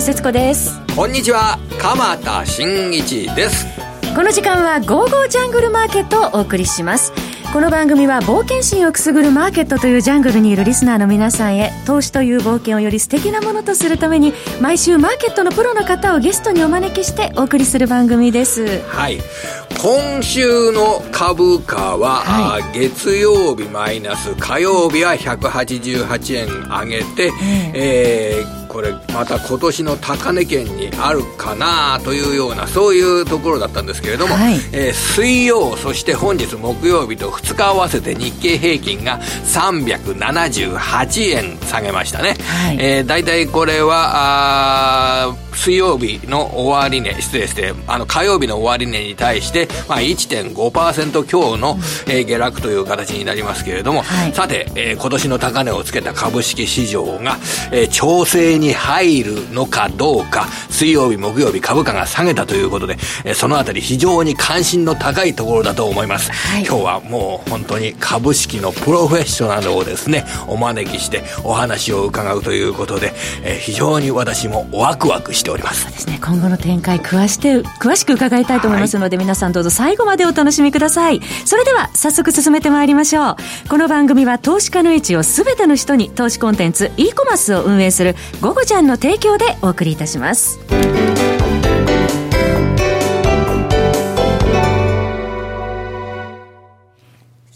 川節子です。こんにちは。鎌田新一です。この時間は「ゴーゴージャングルマーケット」をお送りします。この番組は冒険心をくすぐるマーケットというジャングルにいるリスナーの皆さんへ投資という冒険をより素敵なものとするために毎週マーケットのプロの方をゲストにお招きしてお送りする番組です。はい今週の株価は、はい、月曜日マイナス火曜日は188円上げて、えーこれまた今年の高値圏にあるかなというようなそういうところだったんですけれども、はい、えー、水曜そして本日木曜日と2日合わせて日経平均が378円下げましたね、はい。えー、大体これは水曜日の終値失礼してあの火曜日の終値に対して、まあ、1.5%強の、えー、下落という形になりますけれども、はい、さて、えー、今年の高値をつけた株式市場が、えー、調整に入るのかどうか、水曜日、木曜日株価が下げたということで、えー、そのあたり非常に関心の高いところだと思います。はい、今日はもう本当に株式のプロフェッショナルをですね、お招きしてお話を伺うということで、えー、非常に私もワクワクしております。そうですね、今後の展開詳して詳しく伺いたいと思いますので、はい、皆さんどうぞ最後までお楽しみください。それでは早速進めてまいりましょう。この番組は投資家の位置をすべての人に投資コンテンツ e コマースを運営するゴゴちゃんの提供でお送りいたします。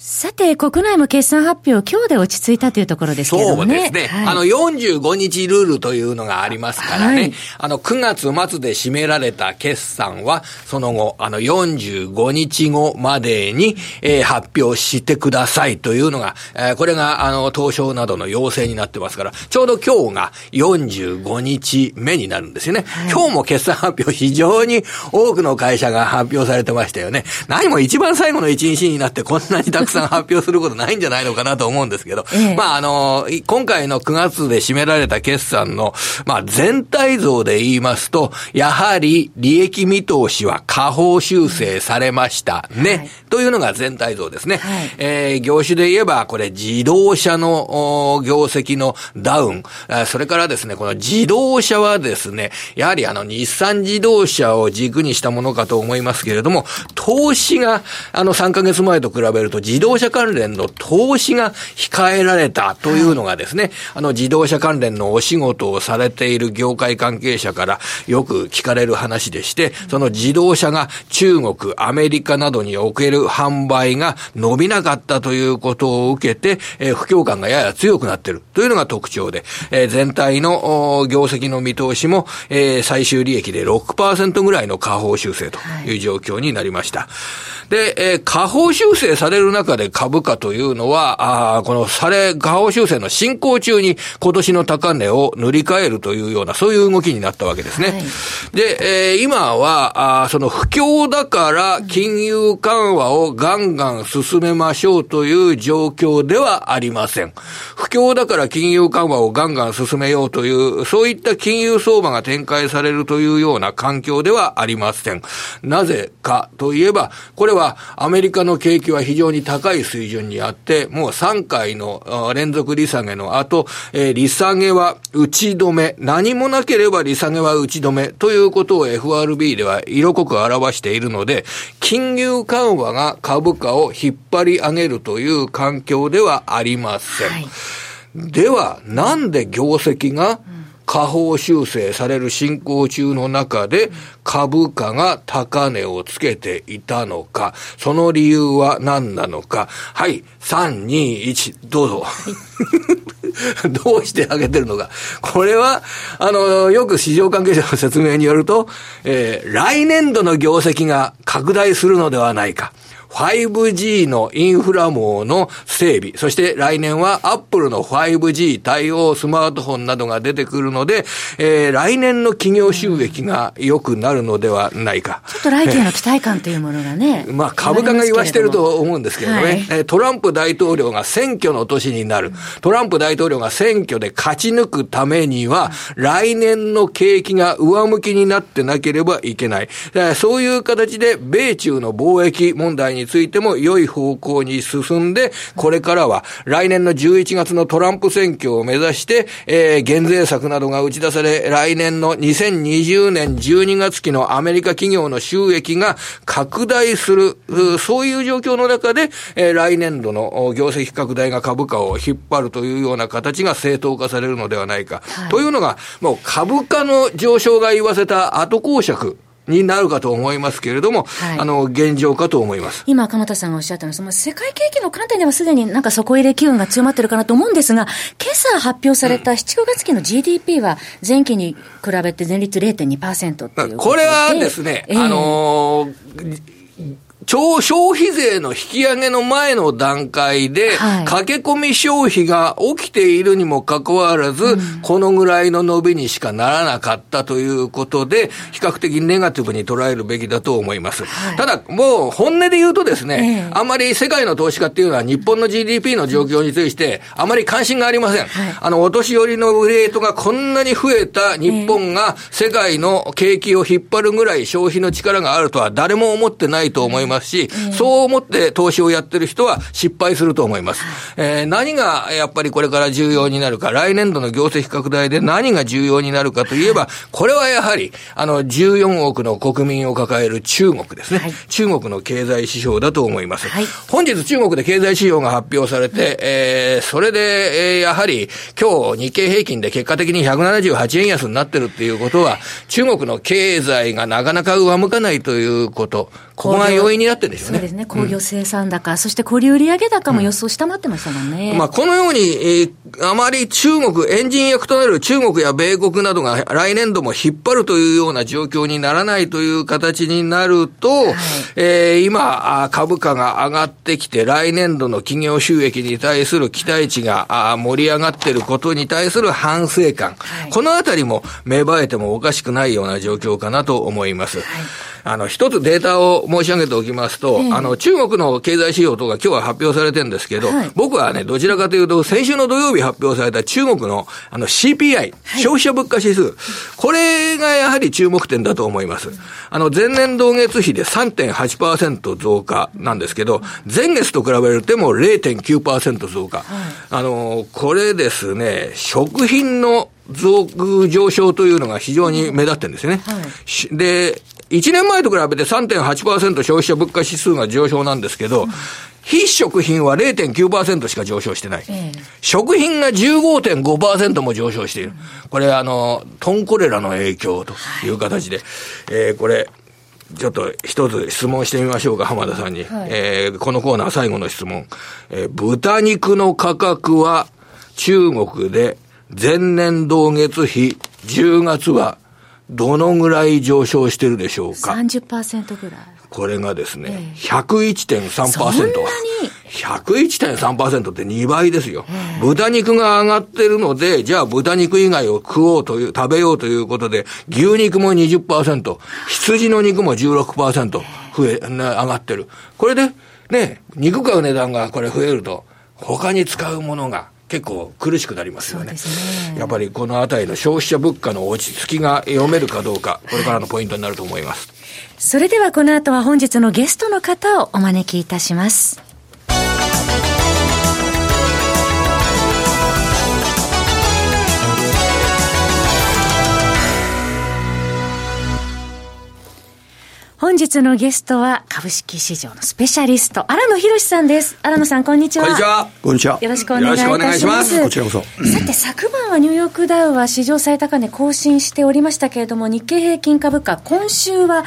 さて、国内も決算発表、今日で落ち着いたというところですけどもね。そうですね。はい、あの、45日ルールというのがありますからね。はい、あの、9月末で締められた決算は、その後、あの、45日後までに、えー、発表してくださいというのが、えー、これが、あの、東証などの要請になってますから、ちょうど今日が45日目になるんですよね。はい、今日も決算発表、非常に多くの会社が発表されてましたよね。何も一番最後の1日になってこんなにたくさん発表することないんじゃないのかなと思うんですけど、ええ、まああの、今回の9月で占められた決算の、まあ全体像で言いますと、やはり利益見通しは下方修正されましたね、はい、というのが全体像ですね。はい、えー、業種で言えば、これ自動車の業績のダウン、それからですね、この自動車はですね、やはりあの日産自動車を軸にしたものかと思いますけれども、投資があの3ヶ月前と比べると自動車車関連の投資が控えられたというのがですね、あの自動車関連のお仕事をされている業界関係者からよく聞かれる話でして、その自動車が中国、アメリカなどにおける販売が伸びなかったということを受けて、えー、不況感がやや強くなっているというのが特徴で、えー、全体の業績の見通しも、えー、最終利益で6%ぐらいの下方修正という状況になりました。はいで、えー、下方修正される中で株価というのは、あこのされ、下方修正の進行中に今年の高値を塗り替えるというような、そういう動きになったわけですね。はい、で、えー、今は、あその不況だから金融緩和をガンガン進めましょうという状況ではありません。不況だから金融緩和をガンガン進めようという、そういった金融相場が展開されるというような環境ではありません。なぜかといえば、これはアメリカの景気は非常に高い水準にあって、もう3回の連続利下げの後、えー、利下げは打ち止め、何もなければ利下げは打ち止め。ということを FRB では色濃く表しているので、金融緩和が株価を引っ張り上げるという環境ではありません。はい、では、なんで業績が、うん下方修正される進行中の中で株価が高値をつけていたのか、その理由は何なのか。はい、3、2、1、どうぞ。どうしてあげてるのか。これは、あの、よく市場関係者の説明によると、えー、来年度の業績が拡大するのではないか。5G のインフラ網の整備、そして来年はアップルの 5G 対応スマートフォンなどが出てくるので、えー、来年の企業収益が良くなるのではないか。ちょっと来期への期待感というものがね。まあ株価が言わしてると思うんですけどね、はい、トランプ大統領が選挙の年になる。トランプ大統領が選挙で勝ち抜くためには、来年の景気が上向きになってなければいけない。そういう形で米中の貿易問題にについても良い方向に進んで、これからは来年の11月のトランプ選挙を目指して、えー、減税策などが打ち出され、来年の2020年12月期のアメリカ企業の収益が拡大する、そういう状況の中で、えー、来年度の業績拡大が株価を引っ張るというような形が正当化されるのではないか。はい、というのが、もう株価の上昇が言わせた後公爵。になるかと思いますけれども、はい、あの、現状かと思います。今、鎌田さんがおっしゃったのは、その世界景気の観点ではすでになんか底入れ機運が強まってるかなと思うんですが、今朝発表された7、9月期の GDP は前期に比べて前率0.2%っていうこれはですね、えー、あのー超消費税の引き上げの前の段階で、駆け込み消費が起きているにもかかわらず、このぐらいの伸びにしかならなかったということで、比較的ネガティブに捉えるべきだと思います。はい、ただ、もう本音で言うとですね、えー、あんまり世界の投資家っていうのは日本の GDP の状況について、あまり関心がありません。はい、あの、お年寄りのレートがこんなに増えた日本が世界の景気を引っ張るぐらい消費の力があるとは誰も思ってないと思います。ますし、そう思って投資をやってる人は失敗すると思います。えー、何がやっぱりこれから重要になるか、来年度の業績拡大で何が重要になるかといえば、これはやはり、あの、14億の国民を抱える中国ですね。はい、中国の経済指標だと思います。はい、本日中国で経済指標が発表されて、えー、それで、えー、やはり、今日日経平均で結果的に178円安になってるっていうことは、中国の経済がなかなか上向かないということ、ここが要因になってるんでしょうね。そうですね。工業生産高、うん、そして小売売上高も予想下回ってましたもんね。うん、まあ、このように、えー、あまり中国、エンジン役となる中国や米国などが来年度も引っ張るというような状況にならないという形になると、はい、えー、今、株価が上がってきて、来年度の企業収益に対する期待値が盛り上がっていることに対する反省感、はい、このあたりも芽生えてもおかしくないような状況かなと思います。はいあの、一つデータを申し上げておきますと、えー、あの、中国の経済指標とか今日は発表されてるんですけど、はい、僕はね、どちらかというと、先週の土曜日発表された中国の、あの、CPI、はい、消費者物価指数、これがやはり注目点だと思います。あの、前年同月比で3.8%増加なんですけど、前月と比べるとも0.9%増加。はい、あの、これですね、食品の増上昇というのが非常に目立ってるんですね。はい、で、1年前と比べて3.8%消費者物価指数が上昇なんですけど、非食品は0.9%しか上昇してない。えー、食品が15.5%も上昇している。これ、あの、トンコレラの影響という形で、はい、えー、これ、ちょっと一つ質問してみましょうか、浜田さんに。はい、えー、このコーナー最後の質問。えー、豚肉の価格は中国で前年同月比10月はどのぐらい上昇してるでしょうか ?30% ぐらい。これがですね、ええ、101.3%。そんなに ?101.3% って2倍ですよ、え豚肉が上がってるので、じゃあ豚肉以外を食おうという、食べようということで、牛肉も20%、羊の肉も16%増え、上がってる。これで、ね、肉買う値段がこれ増えると、他に使うものが結構苦しくなりますよね。ねやっぱりこのあたりの消費者物価の落ち着きが読めるかどうか、これからのポイントになると思います。それではこの後は本日のゲストの方をお招きいたします。本日のゲストは株式市場のスペシャリスト、荒野博さんです。荒野さん、こんにちは。こんにちは。こんにちは。よろしくお願いいたします。こちらこそ。さて、昨晩はニューヨークダウは史上最高値更新しておりましたけれども、日経平均株価、今週は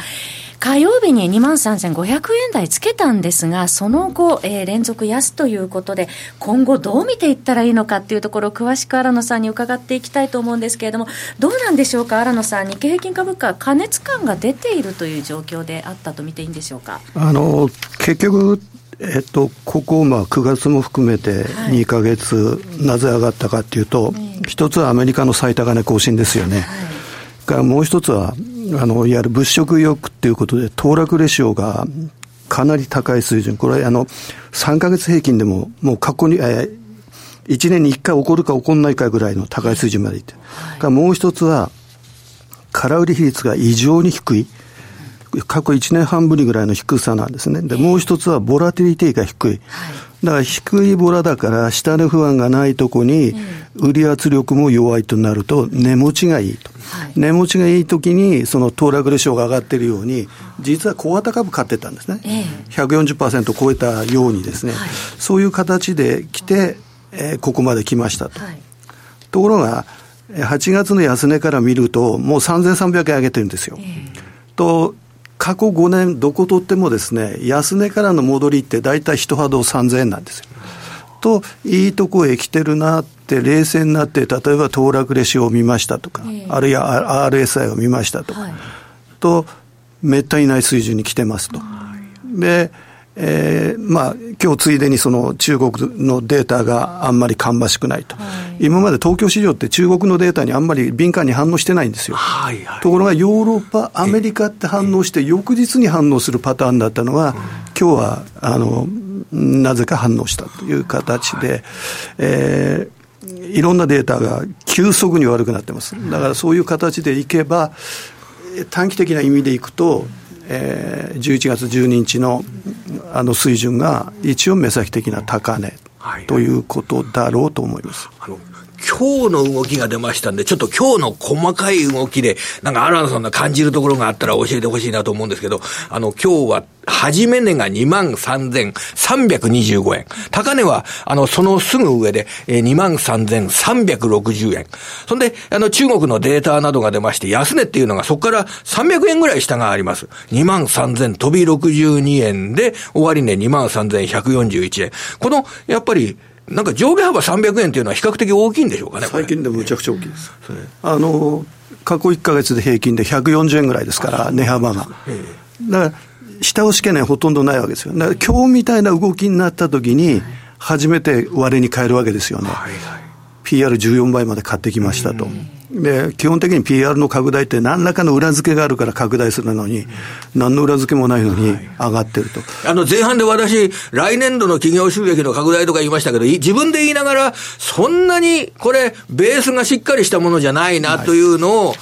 火曜日に2万3500円台つけたんですが、その後、えー、連続安ということで、今後どう見ていったらいいのかっていうところを詳しく荒野さんに伺っていきたいと思うんですけれども、どうなんでしょうか、荒野さん、日経平均株価、過熱感が出ているという状況であったと見ていいんでしょうか？あの結局えっと、ここ、まあ、9月も含めて2か月、はい、なぜ上がったかというと、一つはアメリカの最高値更新ですよね。はい、もう一つは、あの、いわゆる物色意欲っていうことで、騰落レシオがかなり高い水準。これ、あの、3ヶ月平均でも、もう過去に、えー、1年に1回起こるか起こらないかぐらいの高い水準までいって。はい、もう一つは、空売り比率が異常に低い。過去1年半ぶりぐらいの低さなんですね。で、もう一つはボラティリティが低い。はいだから低いボラだから、下値不安がないとこに、売り圧力も弱いとなると、値持ちがいいと。はい、値持ちがいいときに、その騰落レシオが上がっているように、実は小型株買ってたんですね。えー、140%超えたようにですね、はい、そういう形で来て、えー、ここまで来ましたと。はい、ところが、8月の安値から見ると、もう3300円上げてるんですよ。えー、と過去5年、どこ取ってもですね、安値からの戻りって大体一波動3000円なんですよ。と、いいとこへ来てるなって、冷静になって、例えば騰落レシオを見ましたとか、えー、あるいは RSI を見ましたとか、はい、と、めったにない水準に来てますと。で、えー、まあ、今日ついでにその中国のデータがあんまり芳しくないと、はい、今まで東京市場って中国のデータにあんまり敏感に反応してないんですよ。はいはい、ところがヨーロッパ、アメリカって反応して、翌日に反応するパターンだったのが、今日は、あの、なぜか反応したという形で、はい、えー、いろんなデータが急速に悪くなってます。だからそういう形でいけば、短期的な意味でいくと、えー、11月12日のあの水準が一応目先的な高値ということだろうと思います。はいはい今日の動きが出ましたんで、ちょっと今日の細かい動きで、なんか新野さんが感じるところがあったら教えてほしいなと思うんですけど、あの、今日は、初め値が23,325円。高値は、あの、そのすぐ上で、えー、23,360円。そんで、あの、中国のデータなどが出まして、安値っていうのがそこから300円ぐらい下があります。23,000飛び62円で、終わり値23,141円。この、やっぱり、なんか上下幅300円というのは比較的大きいんでしょうかね、最近でもむちゃくちゃ大きいです。あの過去1か月で平均で140円ぐらいですから、値幅が。だから、下押し懸念ほとんどないわけですよ。だから今日みたいな動きになったときに、初めて割れに変えるわけですよね。はいはい、PR14 倍まで買ってきましたと。で、基本的に PR の拡大って何らかの裏付けがあるから拡大するのに、何の裏付けもないのに上がってると。あの、前半で私、来年度の企業収益の拡大とか言いましたけど、自分で言いながら、そんなにこれ、ベースがしっかりしたものじゃないなというのを考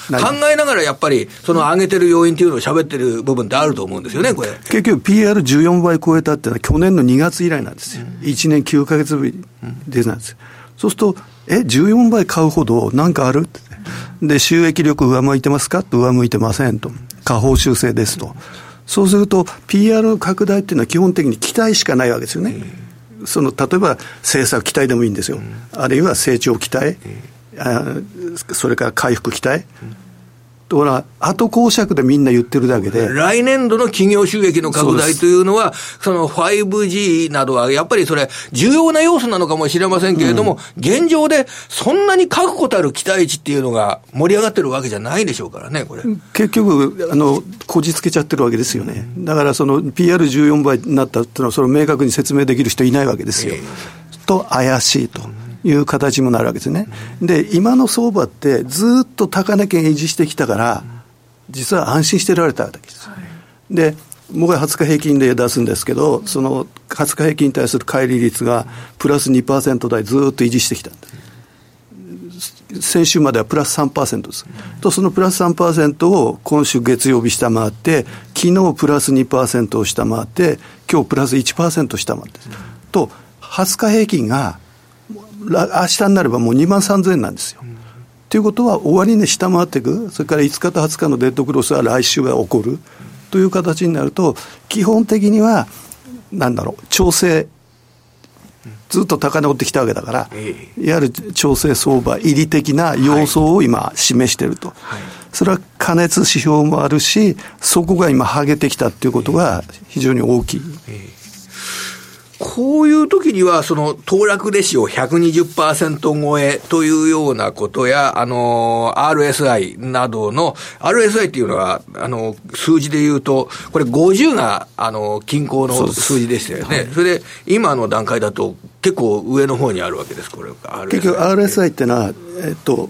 えながら、やっぱり、その上げてる要因というのを喋ってる部分ってあると思うんですよね、これ。結局 PR14 倍超えたっていうのは去年の2月以来なんですよ。1年9か月ぶりでなんですよ。そうすると、え、14倍買うほど何かある？で、収益力上向いてますか？と上向いてませんと。下方修正ですと。そうすると、PR 拡大っていうのは基本的に期待しかないわけですよね。その、例えば政策期待でもいいんですよ。あるいは成長期待、あそれから回復期待。ところが、後公爵でみんな言ってるだけで。来年度の企業収益の拡大というのは、その 5G などは、やっぱりそれ、重要な要素なのかもしれませんけれども、うん、現状でそんなに確固たる期待値っていうのが盛り上がってるわけじゃないでしょうからね、これ。結局、あの、こじつけちゃってるわけですよね。だからその PR14 倍になったっていうのは、それを明確に説明できる人いないわけですよ。えー、と、怪しいと。いう形もなるわけですね。で、今の相場ってずっと高値圏維持してきたから、実は安心してられたわけです。で、僕は20日平均で出すんですけど、その20日平均に対する乖離率がプラス2%台ずっと維持してきたんです。先週まではプラス3%です。と、そのプラス3%を今週月曜日下回って、昨日プラス2%を下回って、今日プラス1%下回って、と、20日平均が明日になればもう2万3000円なんですよ。ということは、終値下回っていく、それから5日と20日のデッドクロスは来週は起こるという形になると、基本的には、なんだろう、調整、ずっと高値を追ってきたわけだから、いわゆる調整相場、入り的な要素を今、示していると。それは加熱指標もあるし、そこが今、剥げてきたということが非常に大きい。こういう時には、その、騰落レシオ120%超えというようなことや、あの、RSI などの、RSI っていうのは、あの、数字で言うと、これ50が、あの、均衡の数字でしたよね。それで、今の段階だと、結構上の方にあるわけです、これ。結局 RSI ってのは、えっと、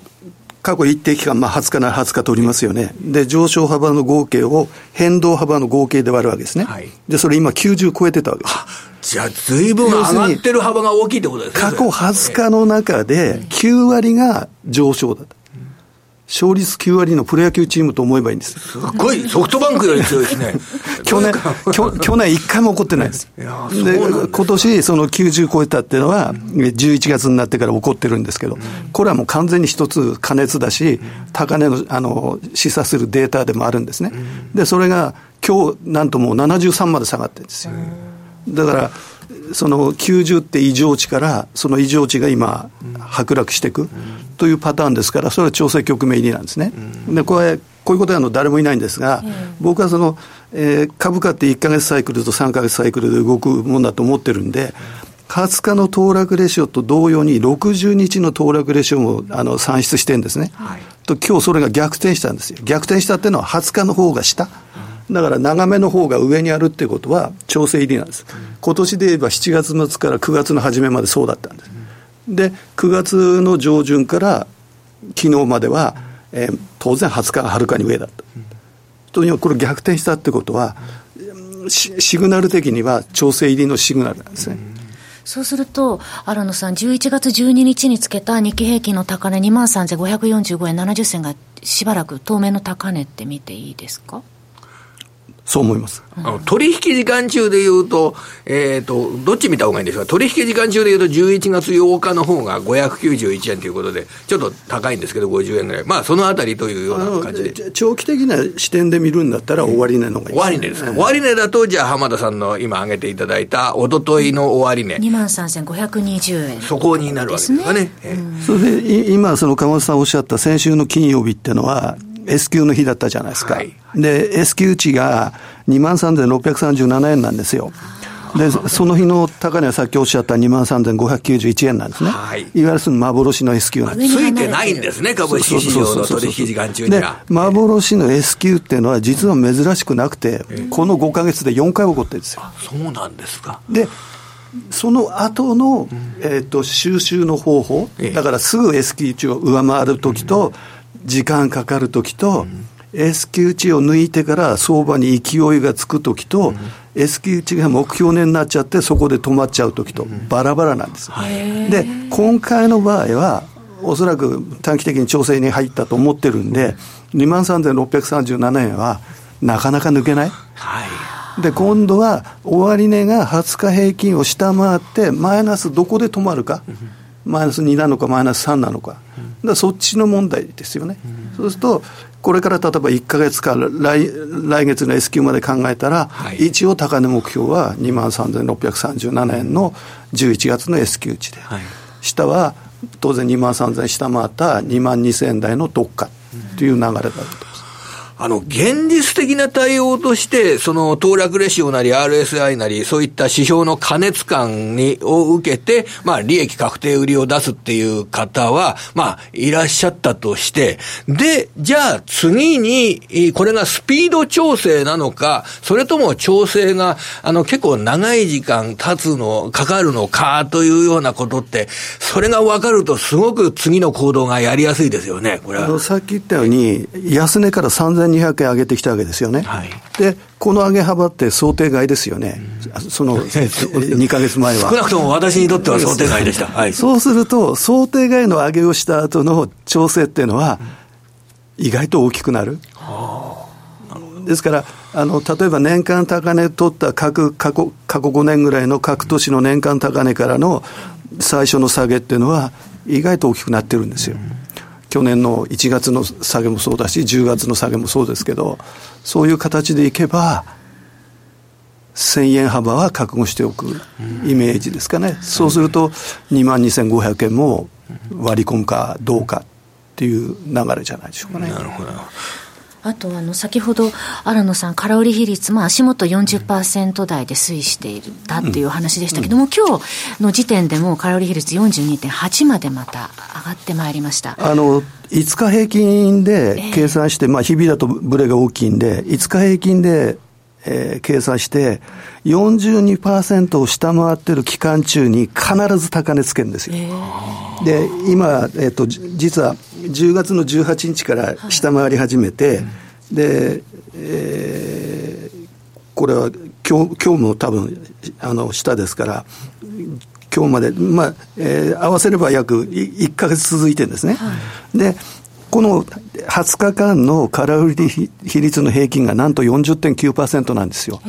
過去一定期間、まあ、20日なら20日取りますよね。で、上昇幅の合計を変動幅の合計で割るわけですね。はい、で、それ今90超えてたわけです。じゃあ、ずいぶん上がってる幅が大きいってことですね。過去20日の中で9割が上昇だと。勝率9割のプロ野球チームと思えばいいんです。すごい、ソフトバンクより強いですね。去年、去去年1回も起こってないです。で、今年その90超えたっていうのは、11月になってから起こってるんですけど、これはもう完全に一つ加熱だし、高値の、あの、示唆するデータでもあるんですね。で、それが今日、なんともう73まで下がってるんですよ。だから、その90って異常値から、その異常値が今、剥落していくというパターンですから、それは調整局面入りなんですね。でこれこういうことはあの誰もいないんですが、僕はその、えー、株価って1か月サイクルと3か月サイクルで動くものだと思ってるんで、20日の騰落レシオと同様に60日の騰落レシオもあの算出してるんですね。はい、と今日それが逆転したんですよ。逆転したっていうのは20日の方が下。だから長めの方が上にあるっていうことは調整入りなんです。今年で言えば7月末から9月の初めまでそうだったんです。で、9月の上旬から昨日までは、えー、当然20日がはるかに上だった。とにかくこれ逆転したってことは、シグナル的には調整入りのシグナルなんですね。そうすると、新野さん、11月12日につけた日経平均の高値2万3545円70銭がしばらく当面の高値って見ていいですか？そう思います。取引時間中で言うと、えっ、ー、と、どっち見た方がいいんですか？取引時間中で言うと11月8日の方が591円ということで、ちょっと高いんですけど、50円ぐらい。まあ、そのあたりというような感じで。長期的な視点で見るんだったら、終値の方がいい、ね、終値ですか？終値だと、じゃあ、浜田さんの今挙げていただいた、おとといの終値。2万3520円。そこになるわけですかね。ねそれで、今、その鎌田さんおっしゃった先週の金曜日っていうのは、S q の日だったじゃないですか。はい、で、S q 値が2万3637円なんですよ。で、その日の高値はさっきおっしゃった2万3591円なんですね。はい。いわゆるその幻の S q なんです。ついてないんですね、株式市場の取引時間中には。で、幻の S q っていうのは実は珍しくなくて、この5か月で4回起こってるんですよ。そうなんですか。で、その後の、えっ、と、収集の方法、だからすぐ S q 値を上回るときと、時間かかるときと、S q 値を抜いてから相場に勢いがつくときと、S q 値が目標値になっちゃって、そこで止まっちゃうときと、バラバラなんです。で、今回の場合は、おそらく短期的に調整に入ったと思ってるんで、2万3637円はなかなか抜けない。はい。で、今度は終値が20日平均を下回って、マイナスどこで止まるか、マイナス2なのか、マイナス3なのか、だそっちの問題ですよね。そうすると、これから例えば1か月か来、来月の S q まで考えたら、はい、一応高値目標は2万3637円の11月の S q 値で、はい、下は当然2万3000円下回った2万2000円台のどっかという流れだと。あの、現実的な対応として、その、騰落レシオなり RSI なり、そういった指標の過熱感に、を受けて、まあ、利益確定売りを出すっていう方は、まあ、いらっしゃったとして、で、じゃあ、次に、これがスピード調整なのか、それとも調整が、あの、結構長い時間経つの、かかるのか、というようなことって、それが分かると、すごく次の行動がやりやすいですよね、これは。さっき言ったように、安値から3000 3200円上げてきたわけですよね。はい、で、この上げ幅って想定外ですよね。その 2か月前は。少なくとも私にとっては想定外でした。はい、そうすると、想定外の上げをした後の調整っていうのは、意外と大きくなる。ですから、あの例えば年間高値取った各過去過去5年ぐらいの各都市の年間高値からの最初の下げっていうのは、意外と大きくなってるんですよ。去年の1月の下げもそうだし、10月の下げもそうですけど、そういう形でいけば、1000円幅は覚悟しておくイメージですかね、そうすると、2万2500円も割り込むかどうかっていう流れじゃないでしょうかね。なるほどあとあの先ほど新野さん、空売り比率、まあ、足元40%台で推移していたっていう話でしたけども、うん、今日の時点でも空売り比率42.8までまた上がってまいりました。あの5日平均で計算して、えー、まあ、日々だとブレが大きいんで、5日平均でえー、計算して、42%を下回ってる期間中に必ず高値つけるんですよ。えー、で、今、えっ、ー、と、実は10月の18日から下回り始めて、はい、で、えー、これは今日今日も多分あの下ですから、今日まで、まあえー、合わせれば約1か月続いてるんですね。はい、でこの20日間の空売り比率の平均がなんと40.9%なんですよ。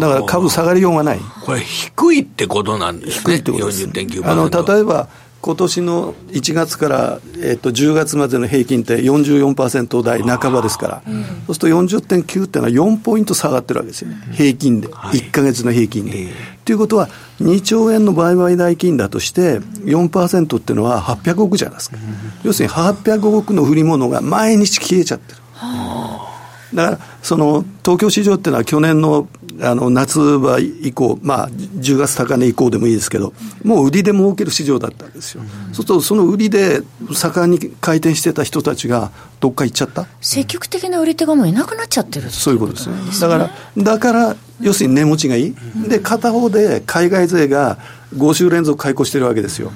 だから株下がりようがない。これ低いってことなんですね。低いってことです。40.9%。あの、例えば、今年の1月から、えっと、10月までの平均って44%台半ばですから、そうすると40.9っていうのは4ポイント下がってるわけですよね、平均で、1か月の平均で。と、い、うことは、2兆円の売買代金だとして、4%っていうのは800億じゃないですか、要するに800億の売り物が毎日消えちゃってる。だからその東京市場っていうのは去年のあの夏場以降、まあ、10月高値以降でもいいですけど、もう売りで儲ける市場だったんですよ、うん、そうすると、その売りで盛んに回転してた人たちが、どっか行っちゃった？積極的な売り手がもういなくなっちゃってるそういうことですね、だから、だから要するに値持ちがいい、うん、で片方で海外勢が5週連続買い越してるわけですよ。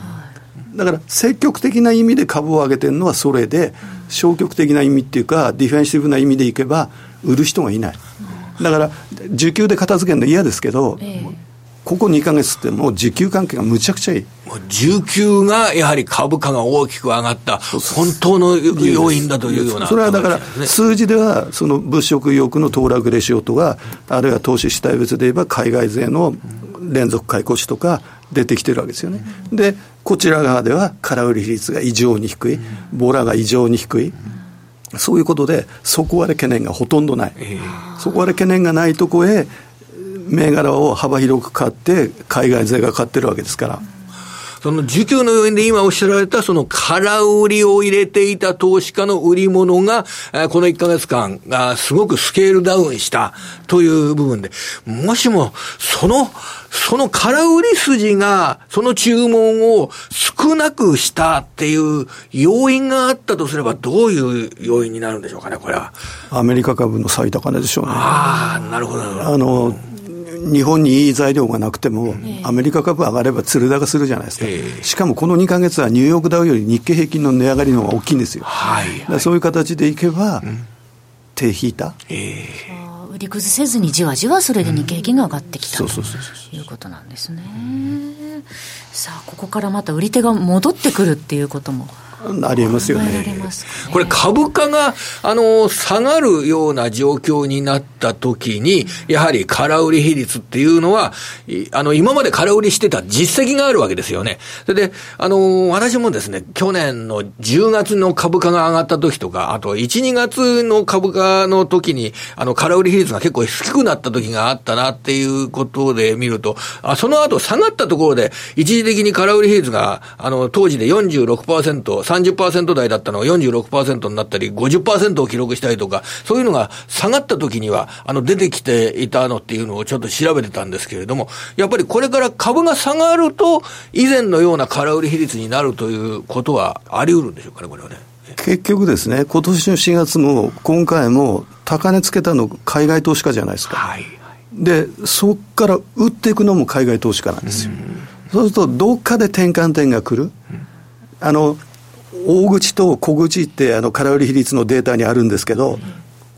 だから積極的な意味で株を上げてるのはそれで、消極的な意味っていうか、ディフェンシブな意味でいけば、売る人がいない。だから、受給で片付けるの嫌ですけど、えー、ここ2か月ってもう需給関係がむちゃくちゃいい。需給がやはり株価が大きく上がった、本当の要因だというような、それはだから、数字では、その物色意欲の騰落レシオとか、あるいは投資主体別で言えば、海外勢の連続買い越しとか出てきてるわけですよね。で、こちら側では空売り比率が異常に低い、ボラが異常に低い。そういうことで、底割れ懸念がほとんどない、えー、底割れ懸念がないとこへ、銘柄を幅広く買って、海外勢が買ってるわけですから。その需給の要因で今おっしゃられた、その空売りを入れていた投資家の売り物が、この1ヶ月間、すごくスケールダウンしたという部分で、もしも、その、その空売り筋が、その注文を少なくしたっていう要因があったとすれば、どういう要因になるんでしょうかね、これは。アメリカ株の最高値でしょうね。ああ、なるほど。あの、日本にいい材料がなくても、アメリカ株上がれば鶴高するじゃないですか、しかもこの2か月はニューヨークダウより日経平均の値上がりの方が大きいんですよ、はい。はい、そういう形でいけば、手引いた。えー売り崩せずにじわじわそれで日経平均が上がってきたということなんですね。さあここからまた売り手が戻ってくるっていうこともありえますよね。これ株価が、あの、下がるような状況になった時に、やはり空売り比率っていうのは、あの、今まで空売りしてた実績があるわけですよね。それで、あの、私もですね、去年の10月の株価が上がった時とか、あと1、2月の株価の時に、あの、空売り比率が結構低くなった時があったなっていうことで見ると、あその後下がったところで、一時的に空売り比率が、あの、当時で46%、30%台だったのが46%になったり、50%を記録したりとか、そういうのが下がった時には、あの、出てきていたのっていうのをちょっと調べてたんですけれども、やっぱりこれから株が下がると、以前のような空売り比率になるということはあり得るんでしょうかね、これはね。結局ですね、今年の4月も、今回も、高値つけたの海外投資家じゃないですか。はい、で、そこから売っていくのも海外投資家なんですよ。そうすると、どっかで転換点が来る。あの、大口と小口ってあの空売り比率のデータにあるんですけど、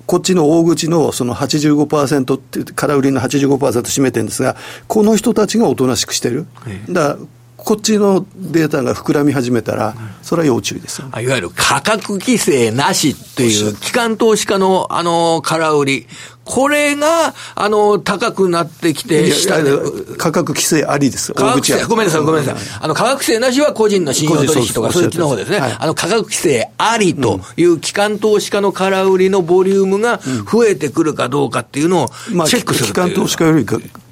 こっちの大口のその85%って、空売りの85%占めてるんですが、この人たちがおとなしくしてる。だこっちのデータが膨らみ始めたら、それは要注意ですいわゆる価格規制なしっていう、機関投資家のあの空売り、これが、あの、高くなってきて、価格規制ありです。価格規制、ごめんなさい、ごめんなさい。あの、価格規制なしは個人の信用取引とか、そういうの方ですね。はい、あの、価格規制ありという機関投資家の空売りのボリュームが増えてくるかどうかっていうのをチェックする、まあ、機関投資家より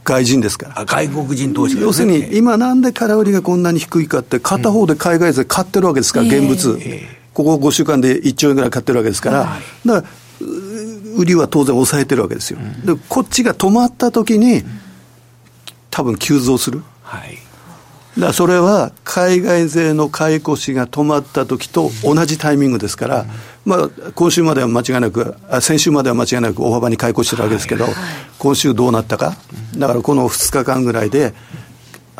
外人ですから。外国人投資家、ね、要するに、今なんで空売りがこんなに低いかって、片方で海外勢買ってるわけですから、現物。ここ5週間で1兆円ぐらい買ってるわけですから、だから、売りは当然抑えてるわけですよ。で、こっちが止まった時に、多分急増する。はい。だからそれは海外勢の買い越しが止まった時と同じタイミングですから、まあ、今週までは間違いなく、先週までは間違いなく大幅に買い越してるわけですけど、今週どうなったか、だからこの2日間ぐらいで、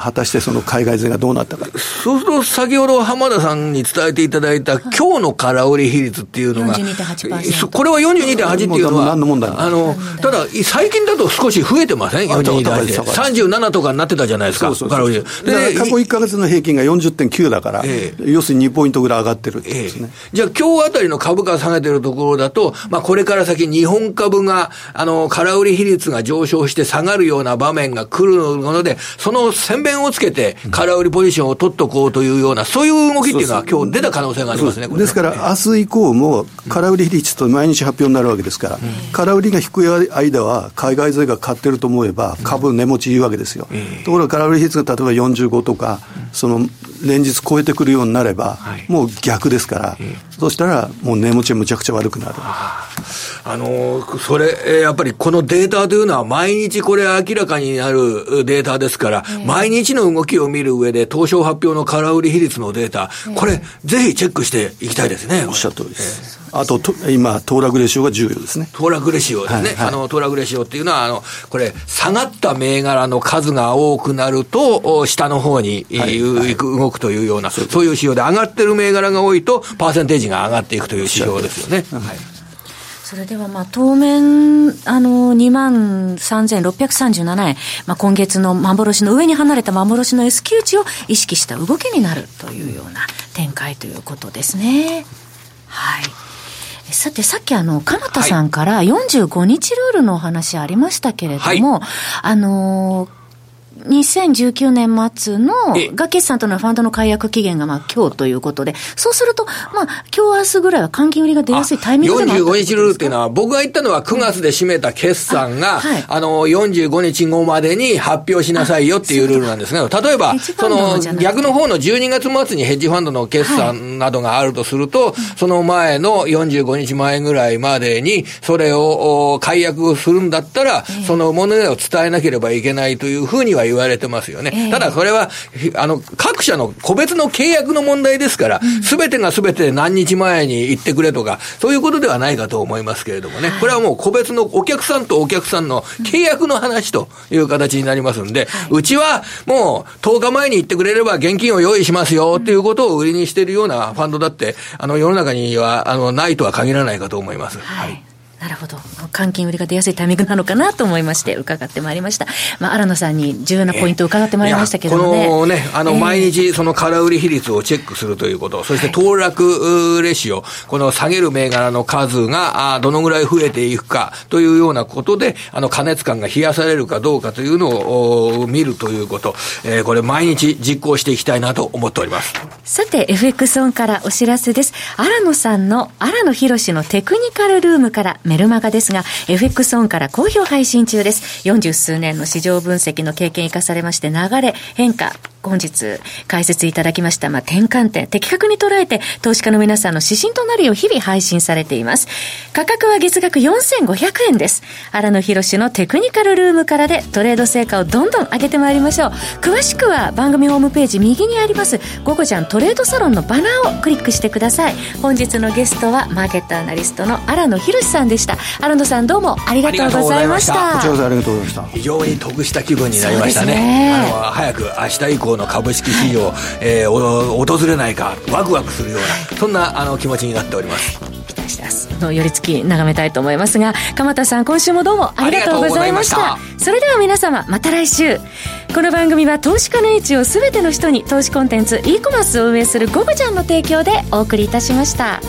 果たしてその海外勢がどうなったか。そうすると、先ほど浜田さんに伝えていただいた、今日の空売り比率っていうのが、これは42.8っていうのは、何のあの、ただ、最近だと少し増えてません ?42.8 37とかになってたじゃないですか、そうそうで過去1か月の平均が40.9だから、えー、要するに2ポイントぐらい上がってるってですね。えー、じゃあ、今日あたりの株価下げてるところだと、まあ、これから先、日本株が、あの、空売り比率が上昇して下がるような場面が来るので、その先弁をつけて、空売りポジションを取っとこうというような、そういう動きっていうのは、今日出た可能性がありますね。です。から、明日以降も、空売り比率と毎日発表になるわけですから、うん、空売りが低い間は、海外勢が買ってると思えば、株値持ちいいわけですよ。ところが空売り比率が例えば45とか、その連日超えてくるようになれば、もう逆ですから、そしたらもう値持ちむちゃくちゃ悪くなる。あのそれ、やっぱりこのデータというのは、毎日これ明らかになるデータですから、毎日の動きを見る上で、東証発表の空売り比率のデータ、これ、ぜひチェックしていきたいですね。おっしゃる通りです。あとと、今、騰落レシオが重要ですね。騰落レシオですね。はいはい、あの、騰落レシオっていうのは、あの、これ、下がった銘柄の数が多くなると、下の方に、はい、動くというような、そういう指標で上がってる銘柄が多いと、パーセンテージが上がっていくという指標ですよね。はいそれでは、まあ、当面、あの、2万3637円、まあ、今月の幻の上に離れた幻の S q 値を意識した動きになるというような展開ということですね。はい。さて、さっきあの、鎌田さんから45日ルールのお話ありましたけれども、はい、あのー2019年末のが決算とのファンドの解約期限がまあ今日ということで、そうすると、まあ今日明日ぐらいは換金売りが出やすいタイミングでもあ45日ルールっていうのは、僕が言ったのは9月で締めた決算が、あはい、あの、45日後までに発表しなさいよっていうルールなんですが、例えば、その逆の方の12月末にヘッジファンドの決算などがあるとすると、はい、その前の45日前ぐらいまでに、それを解約するんだったら、その物値を伝えなければいけないというふうには言われてますよね。えー、ただそれは、あの、各社の個別の契約の問題ですから、す、べ、てがすべて何日前に言ってくれとか、そういうことではないかと思いますけれどもね。これはもう個別のお客さんとお客さんの契約の話という形になりますんで、うちはもう10日前に言ってくれれば現金を用意しますよっていうことを売りにしているようなファンドだって、あの、世の中には、あの、ないとは限らないかと思います。はいなるほど。換金売りが出やすいタイミングなのかなと思いまして、伺ってまいりました。まあ、荒野さんに重要なポイントを伺ってまいりましたけどもね。このね、あの、毎日その空売り比率をチェックするということ、そして騰落レシオ、この下げる銘柄の数が、あどのぐらい増えていくかというようなことで、あの、加熱感が冷やされるかどうかというのを見るということ、えー、これ毎日実行していきたいなと思っております。さて、FX オンからお知らせです。荒野さんの荒野博のテクニカルルームからメルマガですが、FX オンから好評配信中です。40数年の市場分析の経験生かされまして、流れ、変化、本日解説いただきました、まあ、転換点、的確に捉えて、投資家の皆さんの指針となるよう日々配信されています。価格は月額4500円です。荒野博のテクニカルルームからでトレード成果をどんどん上げてまいりましょう。詳しくは番組ホームページ右にあります、午後ちゃんトレードサロンのバナーをクリックしてください。本日のゲストはマーケットアナリストの荒野博さんでした。荒野さんどうもありがとうございました。こちらこそありがとうございました。非常に得した気分になりましたね。ねあの、早く明日以降の株式市場、えー、訪れないか、ワクワクするような、そんなあの気持ちになっております。期待してます。の寄り付き眺めたいと思いますが、鎌田さん、今週もどうもありがとうございました。したそれでは皆様、また来週。この番組は投資家の位置を全ての人に投資コンテンツ e コマースを運営するゴブちゃんの提供でお送りいたしました。